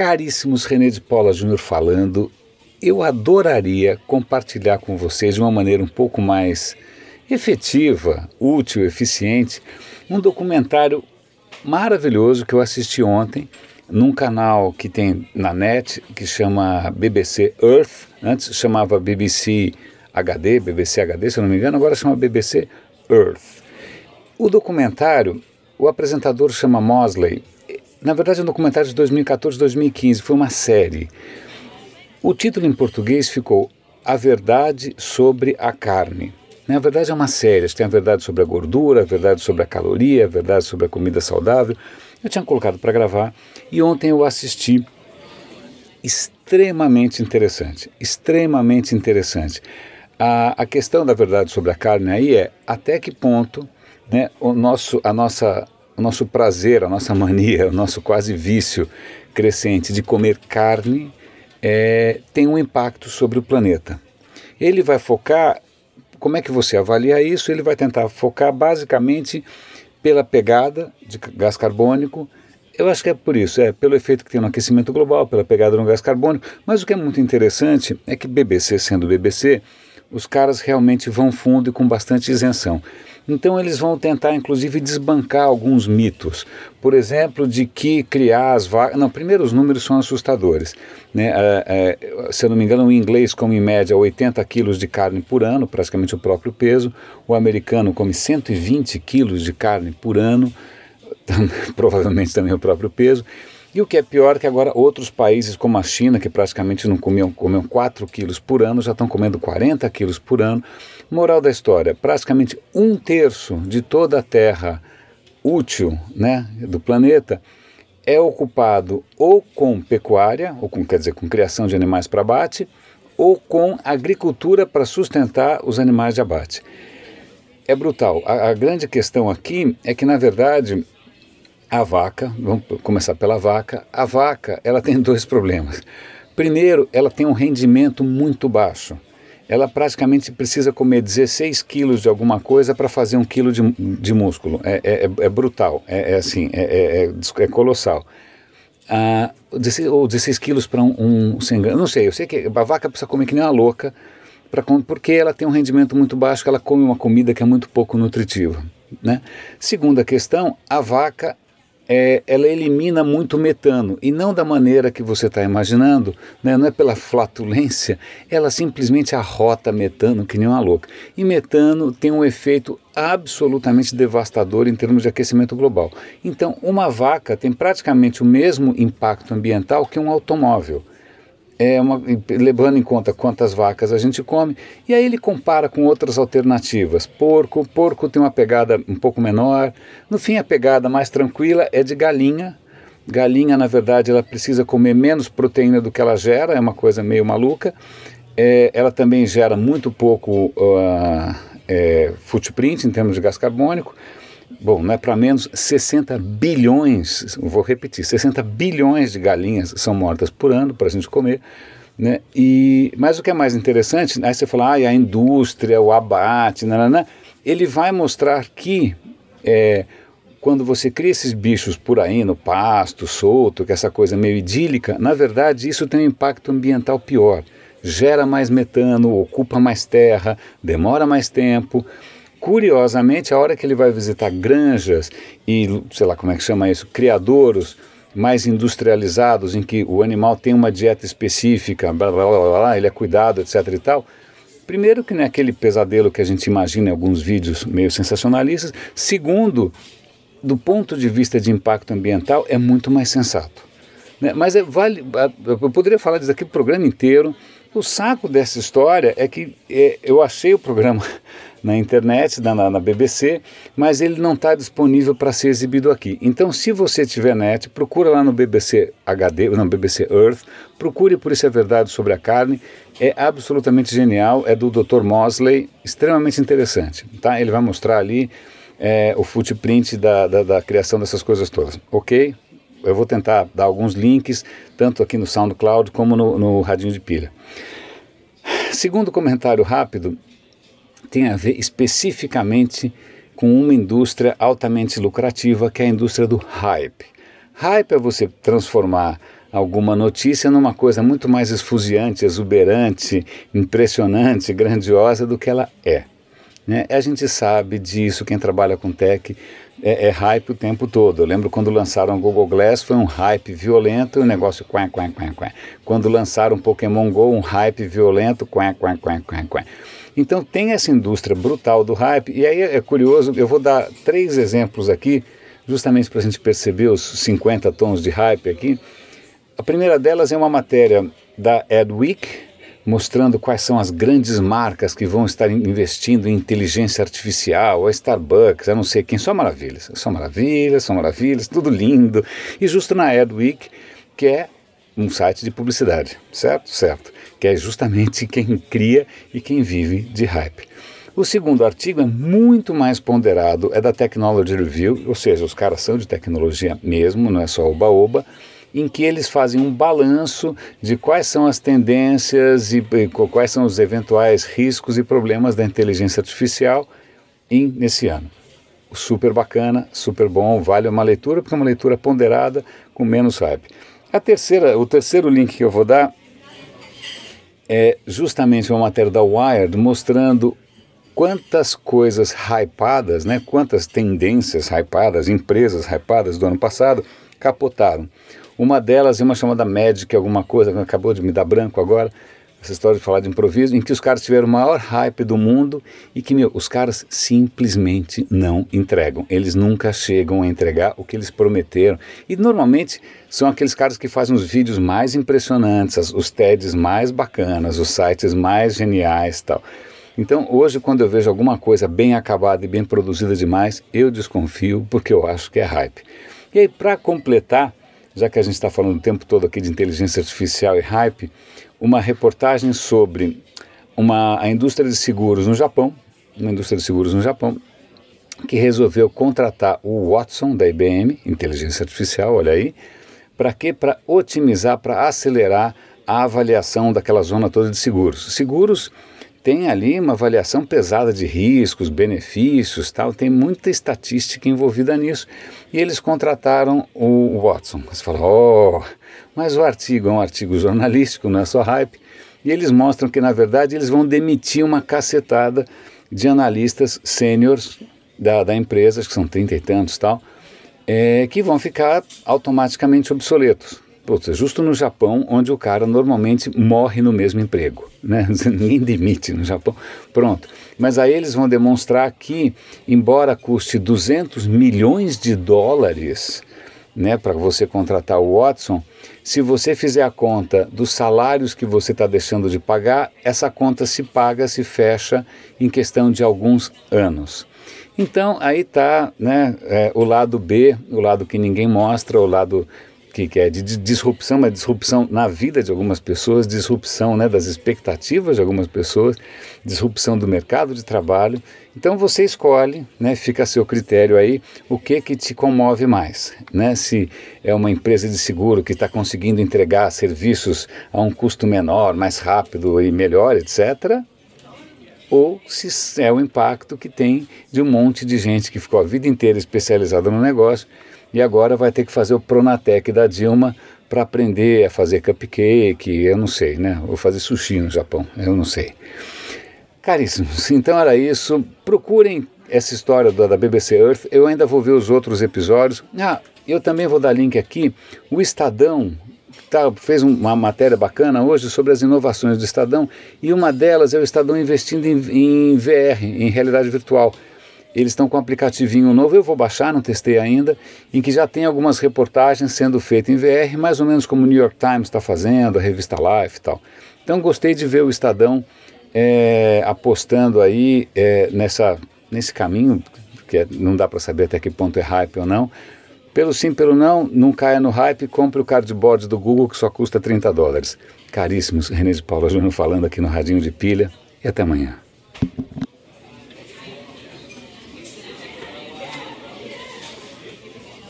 Caríssimos, René de Paula Júnior falando. Eu adoraria compartilhar com vocês de uma maneira um pouco mais efetiva, útil, eficiente, um documentário maravilhoso que eu assisti ontem num canal que tem na net que chama BBC Earth, antes chamava BBC HD, BBC HD, se eu não me engano, agora chama BBC Earth. O documentário, o apresentador chama Mosley, na verdade é um documentário de 2014, 2015, foi uma série. O título em português ficou A Verdade sobre a Carne. Na verdade é uma série, tem a verdade sobre a gordura, a verdade sobre a caloria, a verdade sobre a comida saudável. Eu tinha colocado para gravar e ontem eu assisti. Extremamente interessante, extremamente interessante. A, a questão da verdade sobre a carne aí é até que ponto né, o, nosso, a nossa, o nosso prazer, a nossa mania, o nosso quase vício crescente de comer carne é, tem um impacto sobre o planeta. Ele vai focar como é que você avalia isso? Ele vai tentar focar basicamente pela pegada de gás carbônico. Eu acho que é por isso, é pelo efeito que tem no aquecimento global, pela pegada no gás carbônico. Mas o que é muito interessante é que BBC, sendo BBC, os caras realmente vão fundo e com bastante isenção. Então eles vão tentar, inclusive, desbancar alguns mitos. Por exemplo, de que criar as vacas. Não, primeiro os números são assustadores. Né? É, é, se eu não me engano, o inglês come em média 80 quilos de carne por ano, praticamente o próprio peso. O americano come 120 quilos de carne por ano, provavelmente também o próprio peso. E o que é pior é que agora outros países como a China, que praticamente não comiam, comiam 4 quilos por ano, já estão comendo 40 quilos por ano. Moral da história, praticamente um terço de toda a terra útil né, do planeta é ocupado ou com pecuária, ou com, quer dizer, com criação de animais para abate, ou com agricultura para sustentar os animais de abate. É brutal. A, a grande questão aqui é que, na verdade, a vaca, vamos começar pela vaca, a vaca ela tem dois problemas. Primeiro, ela tem um rendimento muito baixo. Ela praticamente precisa comer 16 quilos de alguma coisa para fazer um quilo de, de músculo. É, é, é, é brutal, é, é assim, é, é, é colossal. Ah, 16, ou 16 quilos para um, um sem Não sei, eu sei que a vaca precisa comer que nem uma louca, pra, porque ela tem um rendimento muito baixo, ela come uma comida que é muito pouco nutritiva. Né? Segunda questão, a vaca é, ela elimina muito metano e não da maneira que você está imaginando, né? não é pela flatulência, ela simplesmente arrota metano que nem uma louca. E metano tem um efeito absolutamente devastador em termos de aquecimento global. Então, uma vaca tem praticamente o mesmo impacto ambiental que um automóvel é uma, levando em conta quantas vacas a gente come, e aí ele compara com outras alternativas. Porco, porco tem uma pegada um pouco menor. No fim, a pegada mais tranquila é de galinha. Galinha, na verdade, ela precisa comer menos proteína do que ela gera, é uma coisa meio maluca. É, ela também gera muito pouco uh, é, footprint em termos de gás carbônico. Bom, não é para menos 60 bilhões, vou repetir, 60 bilhões de galinhas são mortas por ano para a gente comer. Né? E, mas o que é mais interessante, aí você fala, ah, a indústria, o abate, nanana, ele vai mostrar que é, quando você cria esses bichos por aí no pasto, solto, que é essa coisa meio idílica, na verdade isso tem um impacto ambiental pior. Gera mais metano, ocupa mais terra, demora mais tempo. Curiosamente, a hora que ele vai visitar granjas e, sei lá como é que chama isso, criadouros mais industrializados, em que o animal tem uma dieta específica, blá, blá, blá, blá, ele é cuidado, etc e tal, primeiro que não é aquele pesadelo que a gente imagina em alguns vídeos meio sensacionalistas, segundo, do ponto de vista de impacto ambiental, é muito mais sensato. Né? Mas é, vale, eu poderia falar disso aqui o programa inteiro, o saco dessa história é que é, eu achei o programa na internet, na, na BBC, mas ele não está disponível para ser exibido aqui. Então, se você tiver net, procura lá no BBC HD, não, BBC Earth, procure por isso é verdade sobre a carne. É absolutamente genial, é do Dr. Mosley, extremamente interessante. Tá? Ele vai mostrar ali é, o footprint da, da, da criação dessas coisas todas. Ok? eu vou tentar dar alguns links, tanto aqui no SoundCloud como no, no Radinho de Pilha. Segundo comentário rápido, tem a ver especificamente com uma indústria altamente lucrativa, que é a indústria do hype. Hype é você transformar alguma notícia numa coisa muito mais esfuziante, exuberante, impressionante, grandiosa do que ela é. Né? A gente sabe disso, quem trabalha com tech é, é, hype o tempo todo. Eu lembro quando lançaram o Google Glass, foi um hype violento o negócio quen, quen, quen, quen. Quando lançaram o Pokémon GO, um hype violento, quen, quen, quen, quen, quen. Então tem essa indústria brutal do hype, e aí é curioso, eu vou dar três exemplos aqui, justamente para a gente perceber os 50 tons de hype aqui. A primeira delas é uma matéria da Adweek, mostrando quais são as grandes marcas que vão estar investindo em inteligência artificial, a Starbucks, a não sei quem, só maravilhas, só maravilhas, só maravilhas, tudo lindo. E justo na Adweek, que é um site de publicidade, certo? Certo. Que é justamente quem cria e quem vive de hype. O segundo artigo é muito mais ponderado, é da Technology Review, ou seja, os caras são de tecnologia mesmo, não é só oba-oba em que eles fazem um balanço de quais são as tendências e, e quais são os eventuais riscos e problemas da inteligência artificial em, nesse ano. Super bacana, super bom, vale uma leitura, porque é uma leitura ponderada com menos hype. A terceira, o terceiro link que eu vou dar é justamente uma matéria da Wired mostrando quantas coisas hypadas, né, quantas tendências hypadas, empresas hypadas do ano passado capotaram. Uma delas é uma chamada Magic, alguma coisa, acabou de me dar branco agora, essa história de falar de improviso, em que os caras tiveram o maior hype do mundo e que, meu, os caras simplesmente não entregam. Eles nunca chegam a entregar o que eles prometeram. E normalmente são aqueles caras que fazem os vídeos mais impressionantes, os TEDs mais bacanas, os sites mais geniais tal. Então, hoje, quando eu vejo alguma coisa bem acabada e bem produzida demais, eu desconfio porque eu acho que é hype. E aí, para completar, já que a gente está falando o tempo todo aqui de inteligência artificial e hype, uma reportagem sobre uma, a indústria de seguros no Japão, uma indústria de seguros no Japão, que resolveu contratar o Watson da IBM, inteligência artificial, olha aí, para quê? Para otimizar, para acelerar a avaliação daquela zona toda de seguros. Seguros tem ali uma avaliação pesada de riscos, benefícios, tal, tem muita estatística envolvida nisso. E eles contrataram o Watson. Você fala, oh, mas o artigo é um artigo jornalístico, não é só hype. E eles mostram que, na verdade, eles vão demitir uma cacetada de analistas sêniores da, da empresa, que são trinta e tantos tal, é, que vão ficar automaticamente obsoletos. Putz, justo no Japão, onde o cara normalmente morre no mesmo emprego. Né? Ninguém demite no Japão. Pronto. Mas aí eles vão demonstrar que, embora custe 200 milhões de dólares né, para você contratar o Watson, se você fizer a conta dos salários que você está deixando de pagar, essa conta se paga, se fecha em questão de alguns anos. Então aí está né, é, o lado B, o lado que ninguém mostra, o lado que, que é de disrupção, mas disrupção na vida de algumas pessoas, disrupção né, das expectativas de algumas pessoas, disrupção do mercado de trabalho. Então você escolhe, né, fica a seu critério aí, o que que te comove mais, né? Se é uma empresa de seguro que está conseguindo entregar serviços a um custo menor, mais rápido e melhor, etc., ou se é o impacto que tem de um monte de gente que ficou a vida inteira especializada no negócio e agora vai ter que fazer o Pronatec da Dilma para aprender a fazer cupcake, eu não sei, né? Vou fazer sushi no Japão, eu não sei. Caríssimos, então era isso. Procurem essa história da, da BBC Earth, eu ainda vou ver os outros episódios. Ah, eu também vou dar link aqui. O Estadão tá, fez uma matéria bacana hoje sobre as inovações do Estadão e uma delas é o Estadão investindo em, em VR, em realidade virtual. Eles estão com um aplicativinho novo, eu vou baixar, não testei ainda, em que já tem algumas reportagens sendo feitas em VR, mais ou menos como o New York Times está fazendo, a revista Life e tal. Então gostei de ver o Estadão é, apostando aí é, nessa, nesse caminho, que é, não dá para saber até que ponto é hype ou não. Pelo sim, pelo não, não caia no hype, compre o cardboard do Google que só custa 30 dólares. Caríssimos, René de Paula Júnior falando aqui no Radinho de Pilha e até amanhã.